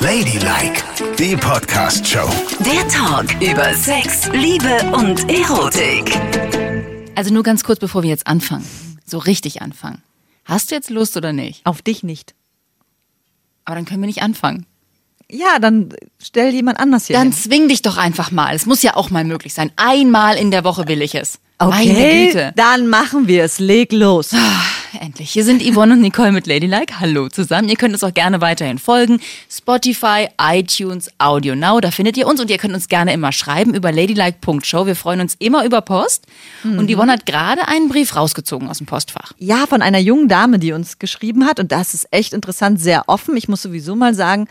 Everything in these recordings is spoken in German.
Ladylike, die Podcast-Show. Der Talk über Sex, Liebe und Erotik. Also nur ganz kurz, bevor wir jetzt anfangen. So richtig anfangen. Hast du jetzt Lust oder nicht? Auf dich nicht. Aber dann können wir nicht anfangen. Ja, dann stell jemand anders hier Dann hin. zwing dich doch einfach mal. Es muss ja auch mal möglich sein. Einmal in der Woche will ich es. Meine Okay, Güte. dann machen wir es. Leg los. Endlich. Hier sind Yvonne und Nicole mit Ladylike. Hallo zusammen. Ihr könnt uns auch gerne weiterhin folgen. Spotify, iTunes, Audio Now, da findet ihr uns und ihr könnt uns gerne immer schreiben über ladylike.show. Wir freuen uns immer über Post. Und Yvonne hat gerade einen Brief rausgezogen aus dem Postfach. Ja, von einer jungen Dame, die uns geschrieben hat. Und das ist echt interessant, sehr offen. Ich muss sowieso mal sagen,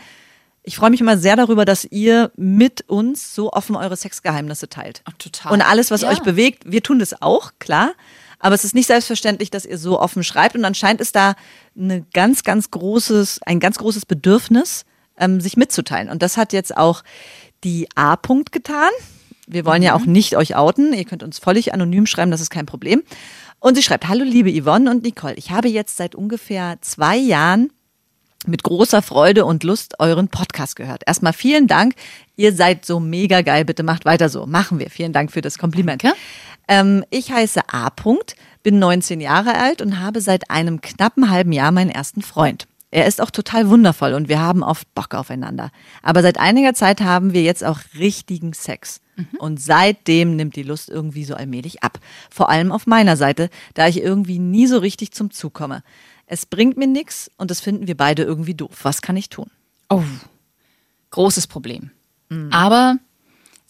ich freue mich immer sehr darüber, dass ihr mit uns so offen eure Sexgeheimnisse teilt. Ach, total. Und alles, was Ja. euch bewegt, wir tun das auch, klar. Aber es ist nicht selbstverständlich, dass ihr so offen schreibt. Und anscheinend ist da eine ganz, ganz großes, ein ganz großes Bedürfnis, ähm, sich mitzuteilen. Und das hat jetzt auch die A. -Punkt getan. Wir wollen ja auch nicht euch outen. Ihr könnt uns völlig anonym schreiben, das ist kein Problem. Und sie schreibt, hallo liebe Yvonne und Nicole. Ich habe jetzt seit ungefähr zwei Jahren mit großer Freude und Lust euren Podcast gehört. Erstmal vielen Dank. Ihr seid so mega geil. Bitte macht weiter so. Machen wir. Vielen Dank für das Kompliment. Danke. Ähm, ich heiße A. -Punkt, bin 19 Jahre alt und habe seit einem knappen halben Jahr meinen ersten Freund. Er ist auch total wundervoll und wir haben oft Bock aufeinander. Aber seit einiger Zeit haben wir jetzt auch richtigen Sex. Und seitdem nimmt die Lust irgendwie so allmählich ab. Vor allem auf meiner Seite, da ich irgendwie nie so richtig zum Zug komme. Es bringt mir nichts und das finden wir beide irgendwie doof. Was kann ich tun? Oh, großes Problem. Aber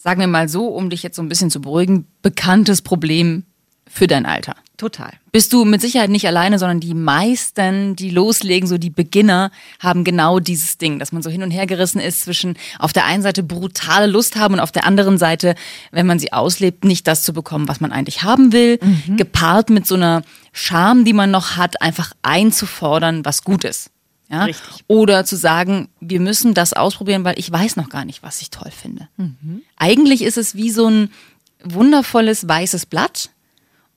sagen wir mal so, um dich jetzt so ein bisschen zu beruhigen, bekanntes Problem für dein Alter. Total. Bist du mit Sicherheit nicht alleine, sondern die meisten, die loslegen, so die Beginner, haben genau dieses Ding, dass man so hin und her gerissen ist zwischen auf der einen Seite brutale Lust haben und auf der anderen Seite, wenn man sie auslebt, nicht das zu bekommen, was man eigentlich haben will, gepaart mit so einer Scham, die man noch hat, einfach einzufordern, was gut ist. Ja? Richtig. Oder zu sagen, wir müssen das ausprobieren, weil ich weiß noch gar nicht, was ich toll finde. Eigentlich ist es wie so ein wundervolles weißes Blatt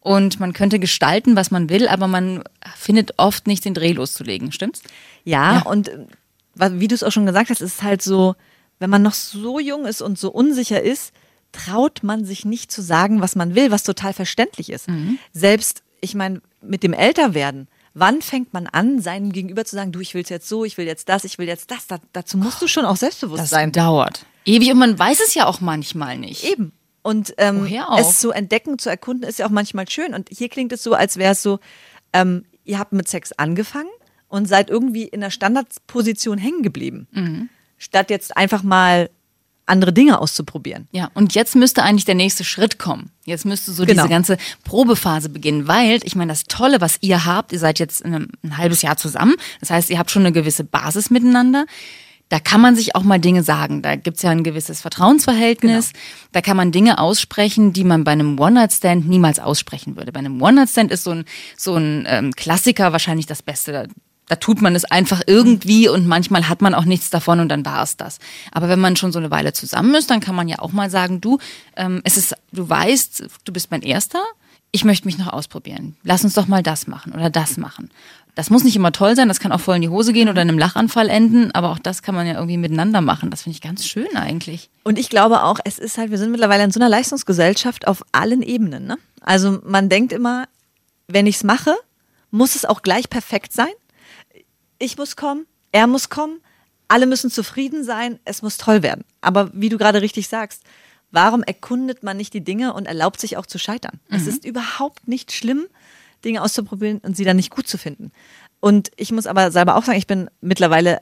und man könnte gestalten, was man will, aber man findet oft nicht den Dreh loszulegen, stimmt's? Ja, und äh, wa- wie du es auch schon gesagt hast, ist es halt so, wenn man noch so jung ist und so unsicher ist, traut man sich nicht zu sagen, was man will, was total verständlich ist. Selbst, ich meine, mit dem Älterwerden, wann fängt man an, seinem Gegenüber zu sagen, du, ich will jetzt so, ich will jetzt das, ich will jetzt das. Da, dazu musst du schon auch selbstbewusst Das sein. dauert. Ewig und man weiß es ja auch manchmal nicht. Eben. Und ähm, es zu entdecken, zu erkunden, ist ja auch manchmal schön. Und hier klingt es so, als wäre es so, ähm, ihr habt mit Sex angefangen und seid irgendwie in der Standardposition hängen geblieben. Mhm. Statt jetzt einfach mal andere Dinge auszuprobieren. Ja, und jetzt müsste eigentlich der nächste Schritt kommen. Jetzt müsste so Genau. diese ganze Probephase beginnen, weil ich meine, das Tolle, was ihr habt, ihr seid jetzt in einem, ein halbes Jahr zusammen. Das heißt, ihr habt schon eine gewisse Basis miteinander. Da kann man sich auch mal Dinge sagen. Da gibt's ja ein gewisses Vertrauensverhältnis. Da kann man Dinge aussprechen, die man bei einem One-Night-Stand niemals aussprechen würde. Bei einem One-Night-Stand ist so ein, so ein ähm, Klassiker wahrscheinlich das Beste. Da, tut man es einfach irgendwie und manchmal hat man auch nichts davon und dann war es das. Aber wenn man schon so eine Weile zusammen ist, dann kann man ja auch mal sagen, du, ähm, es ist, du weißt, du bist mein Erster, ich möchte mich noch ausprobieren. Lass uns doch mal das machen oder das machen. Das muss nicht immer toll sein, das kann auch voll in die Hose gehen oder in einem Lachanfall enden, aber auch das kann man ja irgendwie miteinander machen. Das finde ich ganz schön eigentlich. Und ich glaube auch, es ist halt, wir sind mittlerweile in so einer Leistungsgesellschaft auf allen Ebenen. Ne? Also man denkt immer, wenn ich es mache, muss es auch gleich perfekt sein. Ich muss kommen, er muss kommen, alle müssen zufrieden sein, es muss toll werden. Aber wie du gerade richtig sagst, warum erkundet man nicht die Dinge und erlaubt sich auch zu scheitern? Es ist überhaupt nicht schlimm, Dinge auszuprobieren und sie dann nicht gut zu finden. Und ich muss aber selber auch sagen, ich bin mittlerweile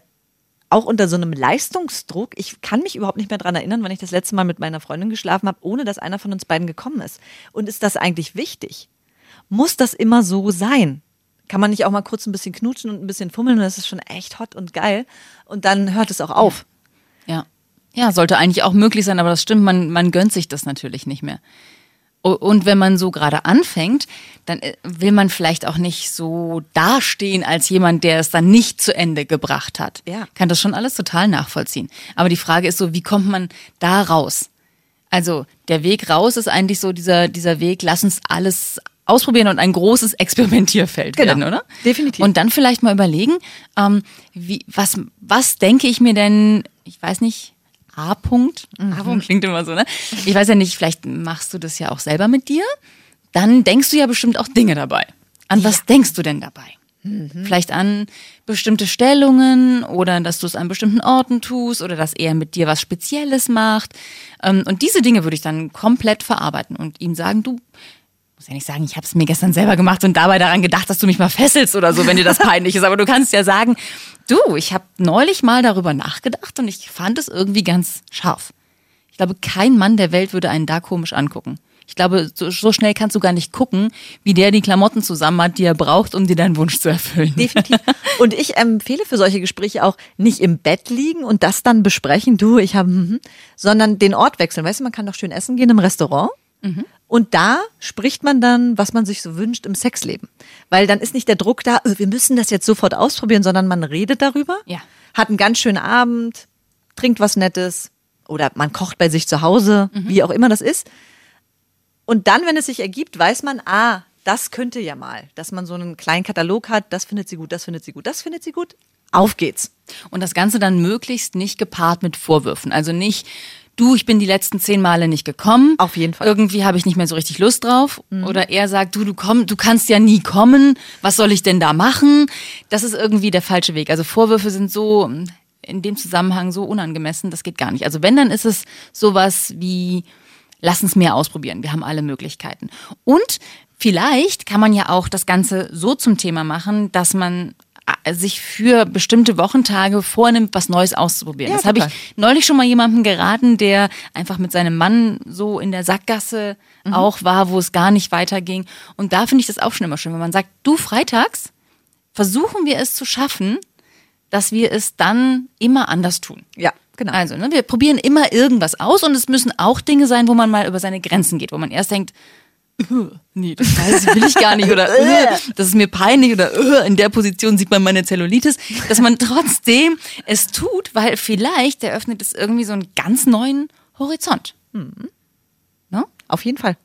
auch unter so einem Leistungsdruck. Ich kann mich überhaupt nicht mehr dran erinnern, wann ich das letzte Mal mit meiner Freundin geschlafen habe, ohne dass einer von uns beiden gekommen ist. Und ist das eigentlich wichtig? Muss das immer so sein? Kann man nicht auch mal kurz ein bisschen knutschen und ein bisschen fummeln und das ist schon echt hot und geil und dann hört es auch auf. Ja. Ja, sollte eigentlich auch möglich sein, aber das stimmt, man, man gönnt sich das natürlich nicht mehr. Und wenn man so gerade anfängt, dann äh, will man vielleicht auch nicht so dastehen als jemand, der es dann nicht zu Ende gebracht hat. Ja. Kann das schon alles total nachvollziehen. Aber die Frage ist so, wie kommt man da raus? Also der Weg raus ist eigentlich so dieser, dieser Weg, lass uns alles ausprobieren und ein großes Experimentierfeld Genau. werden, oder? Definitiv. Und dann vielleicht mal überlegen, ähm, wie, was, was denke ich mir denn, ich weiß nicht, A-Punkt? Mhm. A-Punkt klingt immer so, ne? Ich weiß ja nicht, vielleicht machst du das ja auch selber mit dir. Dann denkst du ja bestimmt auch Dinge dabei. An was denkst du denn dabei? Mhm. Vielleicht an bestimmte Stellungen oder dass du es an bestimmten Orten tust oder dass er mit dir was Spezielles macht. Ähm, Und diese Dinge würde ich dann komplett verarbeiten und ihm sagen, du muss ja nicht sagen, ich habe es mir gestern selber gemacht und dabei daran gedacht, dass du mich mal fesselst oder so, wenn dir das peinlich ist. Aber du kannst ja sagen, du, ich habe neulich mal darüber nachgedacht und ich fand es irgendwie ganz scharf. Ich glaube, kein Mann der Welt würde einen da komisch angucken. Ich glaube, so, so schnell kannst du gar nicht gucken, wie der die Klamotten zusammen hat, die er braucht, um dir deinen Wunsch zu erfüllen. Definitiv. Und ich empfehle für solche Gespräche auch nicht im Bett liegen und das dann besprechen, du, ich habe, mhm, sondern den Ort wechseln. Weißt du, man kann doch schön essen gehen im Restaurant. Und da spricht man dann, was man sich so wünscht im Sexleben. Weil dann ist nicht der Druck da, äh, wir müssen das jetzt sofort ausprobieren, sondern man redet darüber, Ja. hat einen ganz schönen Abend, trinkt was Nettes oder man kocht bei sich zu Hause, wie auch immer das ist. Und dann, wenn es sich ergibt, weiß man, ah, das könnte ja mal, dass man so einen kleinen Katalog hat, das findet sie gut, das findet sie gut, das findet sie gut. Auf geht's. Und das Ganze dann möglichst nicht gepaart mit Vorwürfen. Also nicht, du, ich bin die letzten zehn Male nicht gekommen. Auf jeden Fall. Irgendwie habe ich nicht mehr so richtig Lust drauf. Oder er sagt, du, du komm, du kannst ja nie kommen. Was soll ich denn da machen? Das ist irgendwie der falsche Weg. Also Vorwürfe sind so in dem Zusammenhang so unangemessen, das geht gar nicht. Also wenn, dann ist es sowas wie, lass uns mehr ausprobieren. Wir haben alle Möglichkeiten. Und vielleicht kann man ja auch das Ganze so zum Thema machen, dass man sich für bestimmte Wochentage vornimmt, was Neues auszuprobieren. Ja, das habe ich neulich schon mal jemandem geraten, der einfach mit seinem Mann so in der Sackgasse Mhm. auch war, wo es gar nicht weiterging. Und da finde ich das auch schon immer schön, wenn man sagt, du freitags versuchen wir es zu schaffen, dass wir es dann immer anders tun. Ja, genau. Also, ne, wir probieren immer irgendwas aus und es müssen auch Dinge sein, wo man mal über seine Grenzen geht, wo man erst denkt, "Äh, nee, das weiß will ich gar nicht oder "Äh, das ist mir peinlich oder "Äh, in der Position sieht man meine Zellulitis, dass man trotzdem es tut, weil vielleicht eröffnet es irgendwie so einen ganz neuen Horizont. Ne? Auf jeden Fall.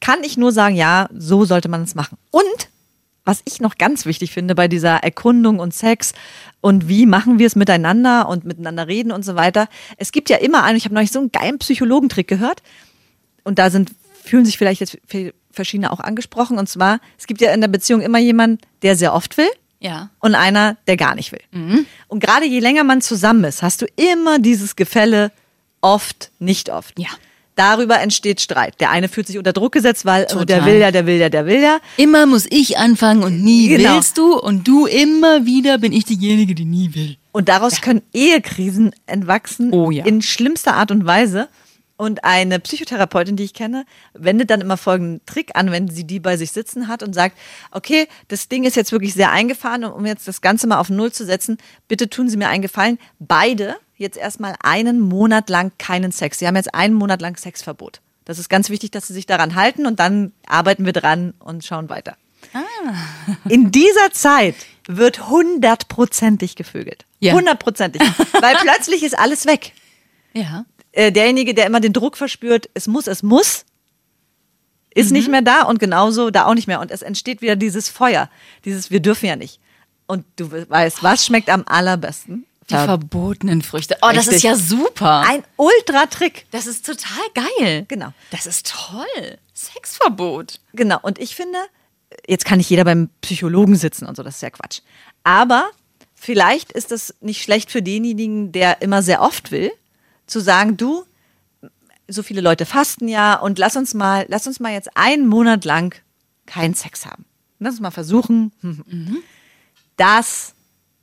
Kann ich nur sagen, ja, so sollte man es machen. Und was ich noch ganz wichtig finde bei dieser Erkundung und Sex und wie machen wir es miteinander und miteinander reden und so weiter. Es gibt ja immer einen, ich habe neulich so einen geilen Psychologentrick gehört und da sind, fühlen sich vielleicht jetzt verschiedene auch angesprochen und zwar, es gibt ja in der Beziehung immer jemanden, der sehr oft will Ja. und einer, der gar nicht will. Und gerade je länger man zusammen ist, hast du immer dieses Gefälle oft, nicht oft. Ja. Darüber entsteht Streit. Der eine fühlt sich unter Druck gesetzt, weil der Total. will ja, der will ja, der will ja. Immer muss ich anfangen und nie Genau. willst du und du immer wieder bin ich diejenige, die nie will. Und daraus können Ehekrisen entwachsen Oh ja. in schlimmster Art und Weise. Und eine Psychotherapeutin, die ich kenne, wendet dann immer folgenden Trick an, wenn sie die bei sich sitzen hat und sagt, okay, das Ding ist jetzt wirklich sehr eingefahren und um jetzt das Ganze mal auf Null zu setzen, bitte tun Sie mir einen Gefallen. Beide jetzt erstmal einen Monat lang keinen Sex. Sie haben jetzt einen Monat lang Sexverbot. Das ist ganz wichtig, dass Sie sich daran halten und dann arbeiten wir dran und schauen weiter. In dieser Zeit wird hundertprozentig gevögelt. Ja. Hundertprozentig. Weil plötzlich ist alles weg. Ja. Äh, derjenige, der immer den Druck verspürt, es muss, es muss, ist nicht mehr da und genauso da auch nicht mehr. Und es entsteht wieder dieses Feuer, dieses Wir dürfen ja nicht. Und du weißt, was schmeckt am allerbesten? Die verbotenen Früchte. Oh, das Richtig. ist ja super. Ein Ultra-Trick. Das ist total geil. Genau. Das ist toll. Sexverbot. Genau. Und ich finde, jetzt kann nicht jeder beim Psychologen sitzen und so, das ist ja Quatsch. Aber vielleicht ist das nicht schlecht für denjenigen, der immer sehr oft will, zu sagen, du, so viele Leute fasten ja und lass uns mal, lass uns mal jetzt einen Monat lang keinen Sex haben. Lass uns mal versuchen. Das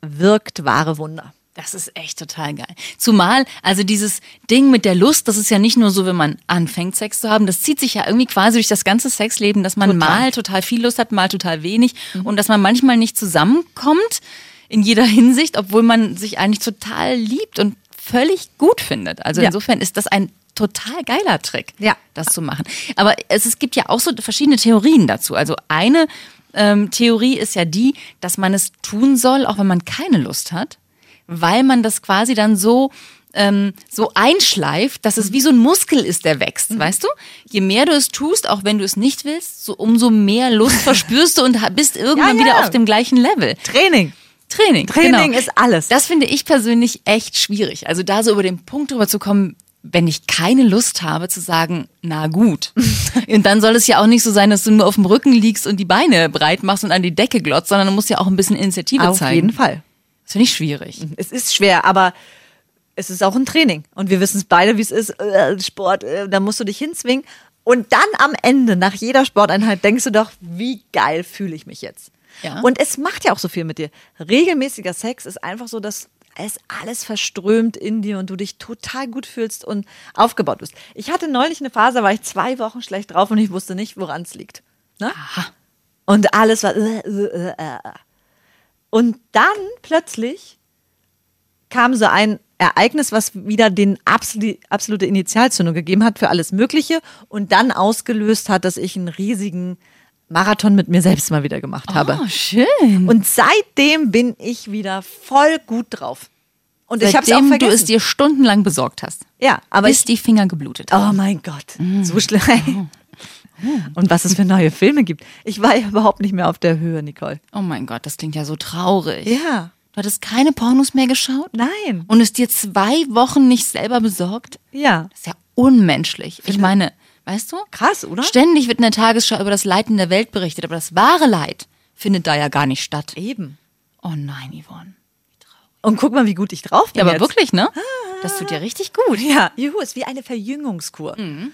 wirkt wahre Wunder. Das ist echt total geil. Zumal, also dieses Ding mit der Lust, das ist ja nicht nur so, wenn man anfängt, Sex zu haben, das zieht sich ja irgendwie quasi durch das ganze Sexleben, dass man Total. mal total viel Lust hat, mal total wenig und dass man manchmal nicht zusammenkommt in jeder Hinsicht, obwohl man sich eigentlich total liebt und völlig gut findet. Also Ja. insofern ist das ein total geiler Trick, Ja. das zu machen. Aber es, es gibt ja auch so verschiedene Theorien dazu. Also eine ähm, Theorie ist ja die, dass man es tun soll, auch wenn man keine Lust hat, weil man das quasi dann so ähm, so einschleift, dass es wie so ein Muskel ist, der wächst, weißt du? Je mehr du es tust, auch wenn du es nicht willst, so umso mehr Lust verspürst du und bist irgendwann Ja, ja. wieder auf dem gleichen Level. Training. Training. Training genau. ist alles. Das finde ich persönlich echt schwierig. Also da so über den Punkt drüber zu kommen, wenn ich keine Lust habe, zu sagen, na gut. und dann soll es ja auch nicht so sein, dass du nur auf dem Rücken liegst und die Beine breit machst und an die Decke glotzt, sondern du musst ja auch ein bisschen Initiative Auf zeigen. jeden Fall. Das finde ich schwierig. Es ist schwer, aber es ist auch ein Training. Und wir wissen es beide, wie es ist. Äh, Sport, äh, da musst du dich hinzwingen. Und dann am Ende, nach jeder Sporteinheit, denkst du doch, wie geil fühle ich mich jetzt. Ja. Und es macht ja auch so viel mit dir. Regelmäßiger Sex ist einfach so, dass es alles verströmt in dir und du dich total gut fühlst und aufgebaut bist. Ich hatte neulich eine Phase, da war ich zwei Wochen schlecht drauf und ich wusste nicht, woran es liegt. Ne? Und alles war. Äh, äh, äh. Und dann plötzlich kam so ein Ereignis, was wieder den absolute, absolute Initialzündung gegeben hat für alles Mögliche und dann ausgelöst hat, dass ich einen riesigen Marathon mit mir selbst mal wieder gemacht habe. Oh, schön. Und seitdem bin ich wieder voll gut drauf. Und ich habe es auch Seitdem du es dir stundenlang besorgt hast. ja, aber bis ich, die Finger geblutet haben. oh mein Gott, so schlimm. Und was es für neue Filme gibt. Ich war ja überhaupt nicht mehr auf der Höhe, Nicole. Oh mein Gott, das klingt ja so traurig. Ja, Du hattest keine Pornos mehr geschaut? nein. Und es dir zwei Wochen nicht selber besorgt? Ja, Das ist ja unmenschlich. Ich meine, weißt du? krass, oder? Ständig wird in der Tagesschau über das Leid in der Welt berichtet, aber das wahre Leid findet da ja gar nicht statt. Eben. Oh nein, Yvonne. Und guck mal, wie gut ich drauf bin. Ja, aber jetzt. wirklich, ne? Das tut dir richtig gut. Ja, juhu, ist wie eine Verjüngungskur. Man,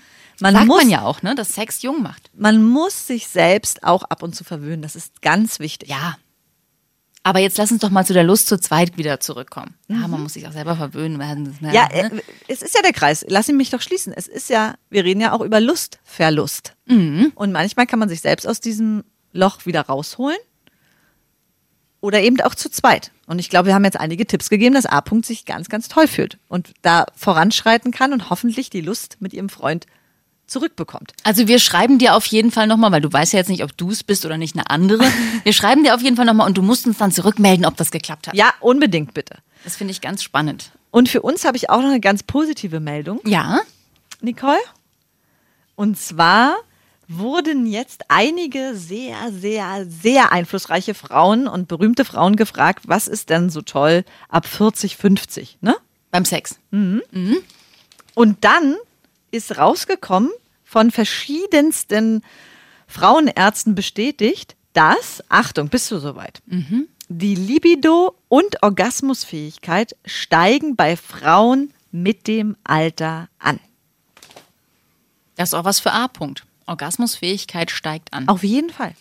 Sagt muss, man ja auch, ne? Dass Sex jung macht. man muss sich selbst auch ab und zu verwöhnen. Das ist ganz wichtig. Ja. Aber jetzt lass uns doch mal zu der Lust zu zweit wieder zurückkommen. Ja, man muss sich auch selber verwöhnen werden. Mhm. Ja, ne? äh, es ist ja der Kreis. Lass ihn mich doch schließen. Es ist ja, wir reden ja auch über Lustverlust. Mhm. Und manchmal kann man sich selbst aus diesem Loch wieder rausholen. Oder eben auch zu zweit. Und ich glaube, wir haben jetzt einige Tipps gegeben, dass A-Punkt sich ganz, ganz toll fühlt und da voranschreiten kann und hoffentlich die Lust mit ihrem Freund zurückbekommt. Also wir schreiben dir auf jeden Fall nochmal, weil du weißt ja jetzt nicht, ob du es bist oder nicht eine andere. Wir schreiben dir auf jeden Fall nochmal und du musst uns dann zurückmelden, ob das geklappt hat. Ja, unbedingt bitte. Das finde ich ganz spannend. Und für uns habe ich auch noch eine ganz positive Meldung, Ja. Nicole. Und zwar wurden jetzt einige sehr, sehr, sehr einflussreiche Frauen und berühmte Frauen gefragt, was ist denn so toll ab 40, 50, ne? Beim Sex. Und dann ist rausgekommen von verschiedensten Frauenärzten bestätigt, dass, Achtung, bist du soweit? Die Libido und Orgasmusfähigkeit steigen bei Frauen mit dem Alter an. Das ist auch was für A-Punkt. Orgasmusfähigkeit steigt an. Auf jeden Fall.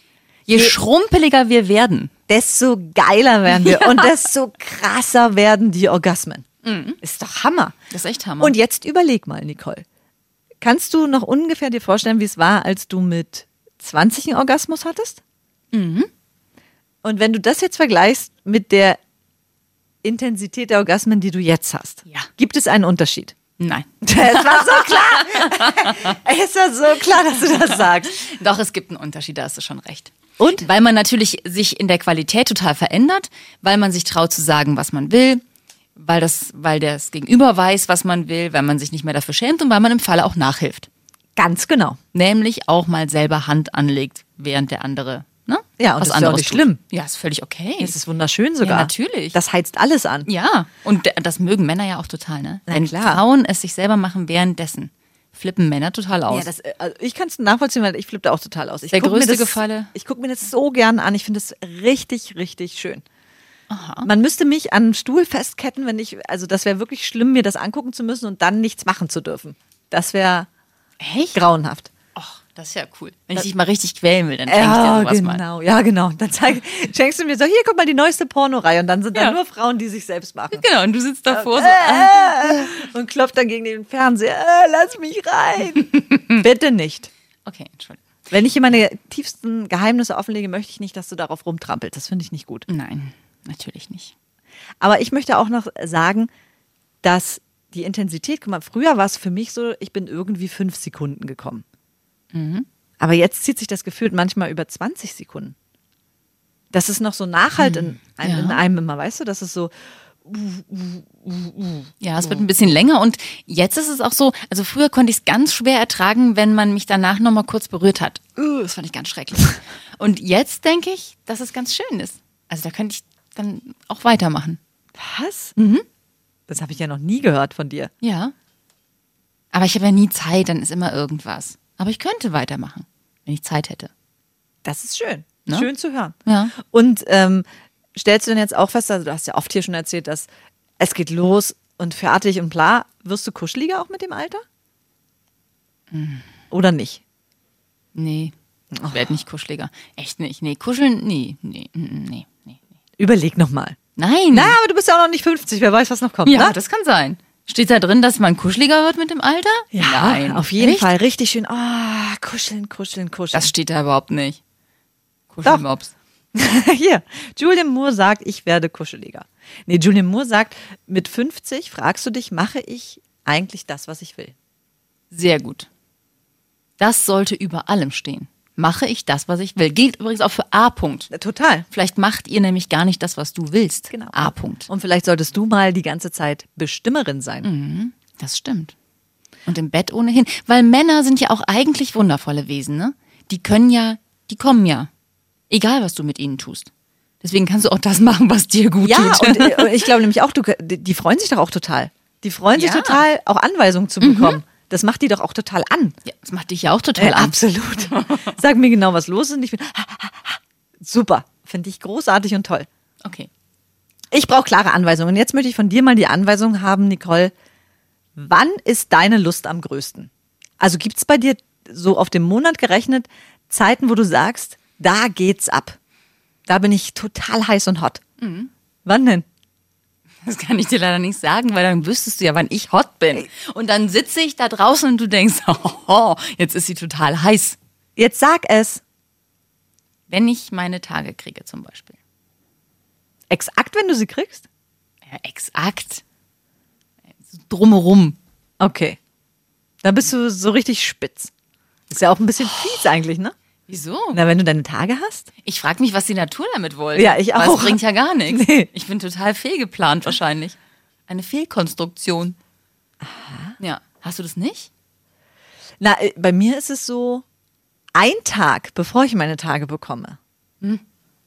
Je schrumpeliger wir werden, Desto geiler werden wir und desto krasser werden die Orgasmen. Ist doch Hammer. das ist echt Hammer. Und jetzt überleg mal, Nicole. Kannst du noch ungefähr dir vorstellen, wie es war, als du mit 20 einen Orgasmus hattest? Und wenn du das jetzt vergleichst mit der Intensität der Orgasmen, die du jetzt hast, Ja. gibt es einen Unterschied? Nein. Es war so klar. es war so klar, dass du das sagst. Doch, es gibt einen Unterschied, da hast du schon recht. Und? Weil man natürlich sich in der Qualität total verändert, weil man sich traut zu sagen, was man will, weil das, weil das Gegenüber weiß, was man will, weil man sich nicht mehr dafür schämt und weil man im Falle auch nachhilft. Ganz genau. Nämlich auch mal selber Hand anlegt, während der andere ne, Ja, und das ist auch nicht tut. schlimm. Ja, ist völlig okay. Es ist wunderschön sogar. Ja, natürlich. Das heizt alles an. ja, und das mögen Männer ja auch total, ne? Na Wenn klar. Frauen es sich selber machen währenddessen, flippen Männer total aus. Ja, das, äh, also ich kann es nachvollziehen, weil ich flippe da auch total aus. Ich Der größte das, Gefalle? Ich gucke mir das so gern an. Ich finde das richtig, richtig schön. Man müsste mich an einen Stuhl festketten, wenn ich, also das wäre wirklich schlimm, mir das angucken zu müssen und dann nichts machen zu dürfen. Das wäre Echt? grauenhaft. Och, das ist ja cool. Wenn ich dich mal richtig quälen will, dann schenke ich dir Ja, sowas mal. genau, ja, genau. Dann zeig, schenkst du mir so, hier, guck mal, die neueste Pornoreihe. Und dann sind da Ja. nur Frauen, die sich selbst machen. Genau, und du sitzt davor so. ah. Äh, und klopft dann gegen den Fernseher, äh, lass mich rein. Bitte nicht. Okay, Entschuldigung. Wenn ich hier meine tiefsten Geheimnisse offenlege, möchte ich nicht, dass du darauf rumtrampelst. Das finde ich nicht gut. Nein, natürlich nicht. Aber ich möchte auch noch sagen, dass die Intensität, guck mal, früher war es für mich so, ich bin irgendwie fünf Sekunden gekommen. Aber jetzt zieht sich das Gefühl manchmal über 20 Sekunden. Das ist noch so nachhalt in, einem- ja. in einem immer, weißt du? Das ist so, Ja, es wird ein bisschen länger und jetzt ist es auch so, also früher konnte ich es ganz schwer ertragen, wenn man mich danach nochmal kurz berührt hat. Uh, das fand ich ganz schrecklich. Und jetzt denke ich, dass es ganz schön ist. Also da könnte ich dann auch weitermachen. Was? Mhm. Das habe ich ja noch nie gehört von dir. Ja. Aber ich habe ja nie Zeit, dann ist immer irgendwas. Aber ich könnte weitermachen, wenn ich Zeit hätte. Das ist schön. Ne? Schön zu hören. Ja. Und ähm, stellst du denn jetzt auch fest, also du hast ja oft hier schon erzählt, dass es geht los und fertig und bla. Wirst du kuscheliger auch mit dem Alter? Oder nicht? Nee, ich werde nicht kuscheliger. Echt nicht. Nee, kuscheln, nee, nee, nee, nee. nee. Überleg nochmal. Nein. Na, aber du bist ja auch noch nicht 50, wer weiß, was noch kommt. ja, ne? das kann sein. Steht da drin, dass man kuscheliger wird mit dem Alter? ja Nein. auf jeden Echt? Fall. Richtig schön. Ah, kuscheln, kuscheln, kuscheln. Das steht da überhaupt nicht. Kuschelmops. Hier, Julian Moore sagt, ich werde kuscheliger. Nee, Julian Moore sagt, mit 50 fragst du dich, mache ich eigentlich das, was ich will? Sehr gut. Das sollte über allem stehen. Mache ich das, was ich will. Gilt übrigens auch für A. -Punkt. Total. Vielleicht macht ihr nämlich gar nicht das, was du willst. Genau. A. -Punkt. Und vielleicht solltest du mal die ganze Zeit Bestimmerin sein. Das stimmt. Und im Bett ohnehin. Weil Männer sind ja auch eigentlich wundervolle Wesen, ne? Die können ja, die kommen ja. Egal, was du mit ihnen tust. Deswegen kannst du auch das machen, was dir gut Ja, tut. und äh, ich glaube nämlich auch, du, die freuen sich doch auch total. Die freuen sich Ja. total, auch Anweisungen zu bekommen. Das macht die doch auch total an. ja, das macht dich ja auch total Äh, an. absolut. Sag mir genau, was los ist. Und ich bin super. Finde ich großartig und toll. Okay. Ich brauche klare Anweisungen. Jetzt möchte ich von dir mal die Anweisung haben, Nicole. Wann ist deine Lust am größten? Also gibt es bei dir so auf den Monat gerechnet Zeiten, wo du sagst, da geht's ab. Da bin ich total heiß und hot. Wann denn? Das kann ich dir leider nicht sagen, weil dann wüsstest du ja, wann ich hot bin. Und dann sitze ich da draußen und du denkst, oh, jetzt ist sie total heiß. Jetzt sag es. Wenn ich meine Tage kriege zum Beispiel. Exakt, wenn du sie kriegst? Ja, exakt. Drumherum. Okay. Da bist du so richtig spitz. Ist ja auch ein bisschen fies eigentlich, ne? Wieso? Na, wenn du deine Tage hast? Ich frage mich, was die Natur damit wollte. Ja, ich auch. es bringt ja gar nichts. Nee. Ich bin total fehlgeplant wahrscheinlich. Eine Fehlkonstruktion. Ja, hast du das nicht? Na, äh, bei mir ist es so, ein Tag, bevor ich meine Tage bekomme,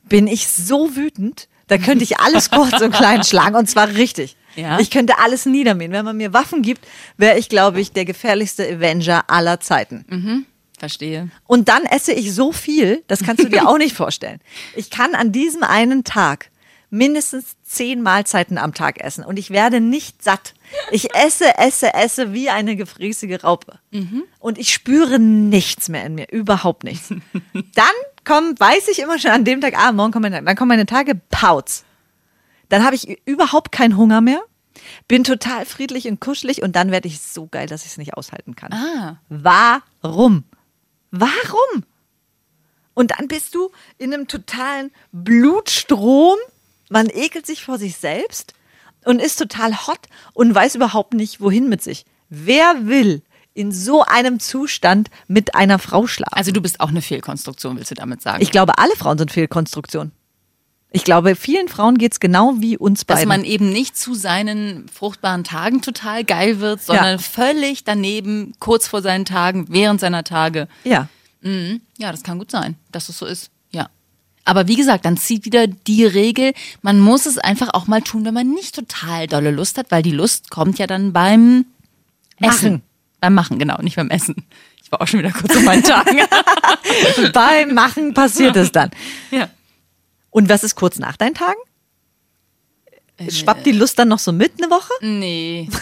bin ich so wütend, da könnte ich alles kurz und klein schlagen und zwar richtig. Ja. Ich könnte alles niedermähen. Wenn man mir Waffen gibt, wäre ich, glaube ich, der gefährlichste Avenger aller Zeiten. Verstehe. Und dann esse ich so viel, das kannst du dir auch nicht vorstellen. Ich kann an diesem einen Tag mindestens zehn Mahlzeiten am Tag essen und ich werde nicht satt. Ich esse, esse, esse wie eine gefräßige Raupe. Und ich spüre nichts mehr in mir, überhaupt nichts. Dann kommen, weiß ich immer schon an dem Tag, ah, morgen kommen meine, dann kommen meine Tage, Pauz. Dann habe ich überhaupt keinen Hunger mehr, bin total friedlich und kuschelig und dann werde ich so geil, dass ich es nicht aushalten kann. Ah. Warum? Warum? Und dann bist du in einem totalen Blutstrom. Man ekelt sich vor sich selbst und ist total hot und weiß überhaupt nicht, wohin mit sich. Wer will in so einem Zustand mit einer Frau schlafen? Also du bist auch eine Fehlkonstruktion, willst du damit sagen? ich glaube, alle Frauen sind Fehlkonstruktion. Ich glaube, vielen Frauen geht's genau wie uns dass beiden. man eben nicht zu seinen fruchtbaren Tagen total geil wird, sondern Ja. völlig daneben, kurz vor seinen Tagen, während seiner Tage. ja. Mhm. Ja, das kann gut sein, dass es so ist. Ja. Aber wie gesagt, dann zieht wieder die Regel, man muss es einfach auch mal tun, wenn man nicht total dolle Lust hat, weil die Lust kommt ja dann beim Essen. Machen. Beim Machen, genau, nicht beim Essen. Ich war auch schon wieder kurz auf meinen Tagen. Beim Machen passiert es dann. ja. Und was ist kurz nach deinen Tagen? Schwappt die Lust dann noch so mit eine Woche? Nee.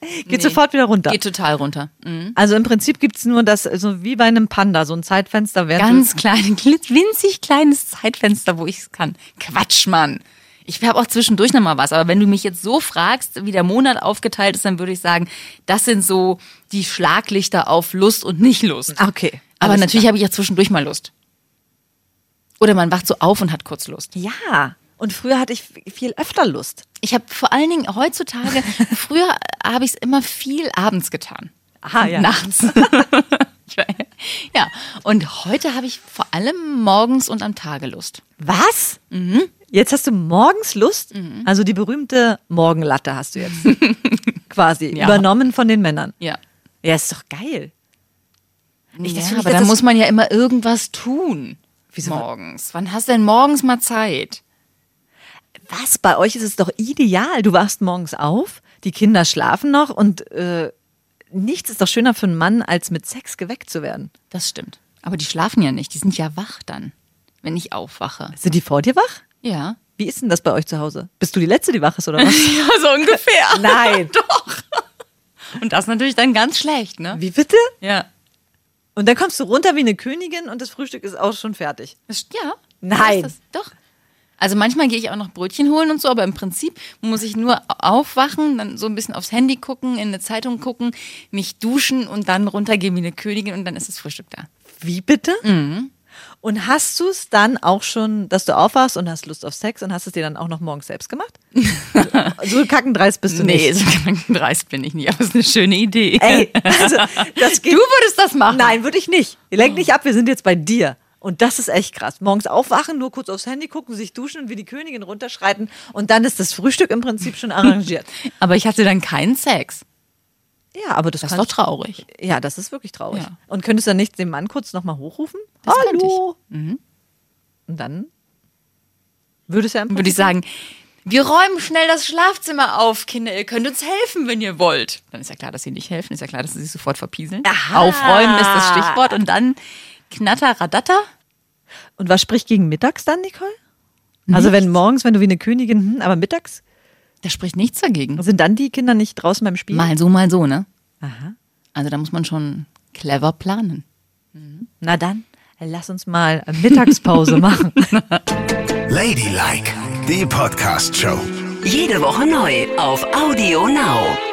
Geht Nee. sofort wieder runter. Geht total runter. Mhm. Also im Prinzip gibt's nur das, so wie bei einem Panda, so ein Zeitfenster. während Ganz klein, winzig kleines Zeitfenster, wo ich es kann. Quatsch, Mann. Ich habe auch zwischendurch noch mal was, aber wenn du mich jetzt so fragst, wie der Monat aufgeteilt ist, dann würde ich sagen, das sind so die Schlaglichter auf Lust und nicht Lust. du, okay. aber natürlich habe ich ja zwischendurch mal Lust. Oder man wacht so auf und hat kurz Lust. Ja. Und früher hatte ich viel öfter Lust. Ich habe vor allen Dingen heutzutage, früher habe ich es immer viel abends getan. Aha, ja. Nachts. Ja, und heute habe ich vor allem morgens und am Tage Lust. Was? Jetzt hast du morgens Lust, Mhm. also die berühmte Morgenlatte hast du jetzt quasi Ja. übernommen von den Männern. Ja. Ja, ist doch geil. Ich- ja, aber da muss man ja immer irgendwas tun. Wieso? Morgens. Wann hast du denn morgens mal Zeit? Was? Bei euch ist es doch ideal. Du wachst morgens auf, die Kinder schlafen noch und äh, nichts ist doch schöner für einen Mann, als mit Sex geweckt zu werden. Das stimmt. Aber die schlafen ja nicht. Die sind ja wach dann, wenn ich aufwache. Sind die vor dir wach? Ja. Wie ist denn das bei euch zu Hause? Bist du die Letzte, die wach ist oder was? Ja, so ungefähr. Nein. Doch. Und das natürlich dann ganz schlecht, ne? Wie bitte? Ja. Und dann kommst du runter wie eine Königin und das Frühstück ist auch schon fertig. Ja. Nein. Das. Doch. Also manchmal gehe ich auch noch Brötchen holen und so, aber im Prinzip muss ich nur aufwachen, dann so ein bisschen aufs Handy gucken, in eine Zeitung gucken, mich duschen und dann runtergehen wie eine Königin und dann ist das Frühstück da. Wie bitte? Und hast du es dann auch schon, dass du aufwachst und hast Lust auf Sex und hast es dir dann auch noch morgens selbst gemacht? so kackendreist bist du Nee, nicht. so dreist bin ich nicht, aber es ist eine schöne Idee. Ey, also, das geht. du würdest das machen. Nein, würde ich nicht. Lenk nicht ab, wir sind jetzt bei dir. Und das ist echt krass. Morgens aufwachen, nur kurz aufs Handy gucken, sich duschen und wie die Königin runterschreiten und dann ist das Frühstück im Prinzip schon arrangiert. Aber ich hatte dann keinen Sex. Ja, aber das, Das ist doch traurig. Ja, das ist wirklich traurig. Ja. Und könntest du dann nicht den Mann kurz nochmal hochrufen? Das Hallo. Und dann würde es ja Würde ich sagen, wir räumen schnell das Schlafzimmer auf, Kinder. Ihr könnt uns helfen, wenn ihr wollt. Dann ist ja klar, dass sie nicht helfen. Ist ja klar, dass sie sich sofort verpieseln. Aha. Aufräumen ist das Stichwort. Und dann knatter, radatter. Und was spricht gegen mittags dann, Nicole? Also wenn morgens, wenn du wie eine Königin, hm, aber mittags Da spricht nichts dagegen. sind dann die Kinder nicht draußen beim Spielen? Mal so, mal so, ne? Aha. Also da muss man schon clever planen. Na dann, lass uns mal Mittagspause machen. Ladylike, die Podcast-Show. Jede Woche neu auf Audio Now.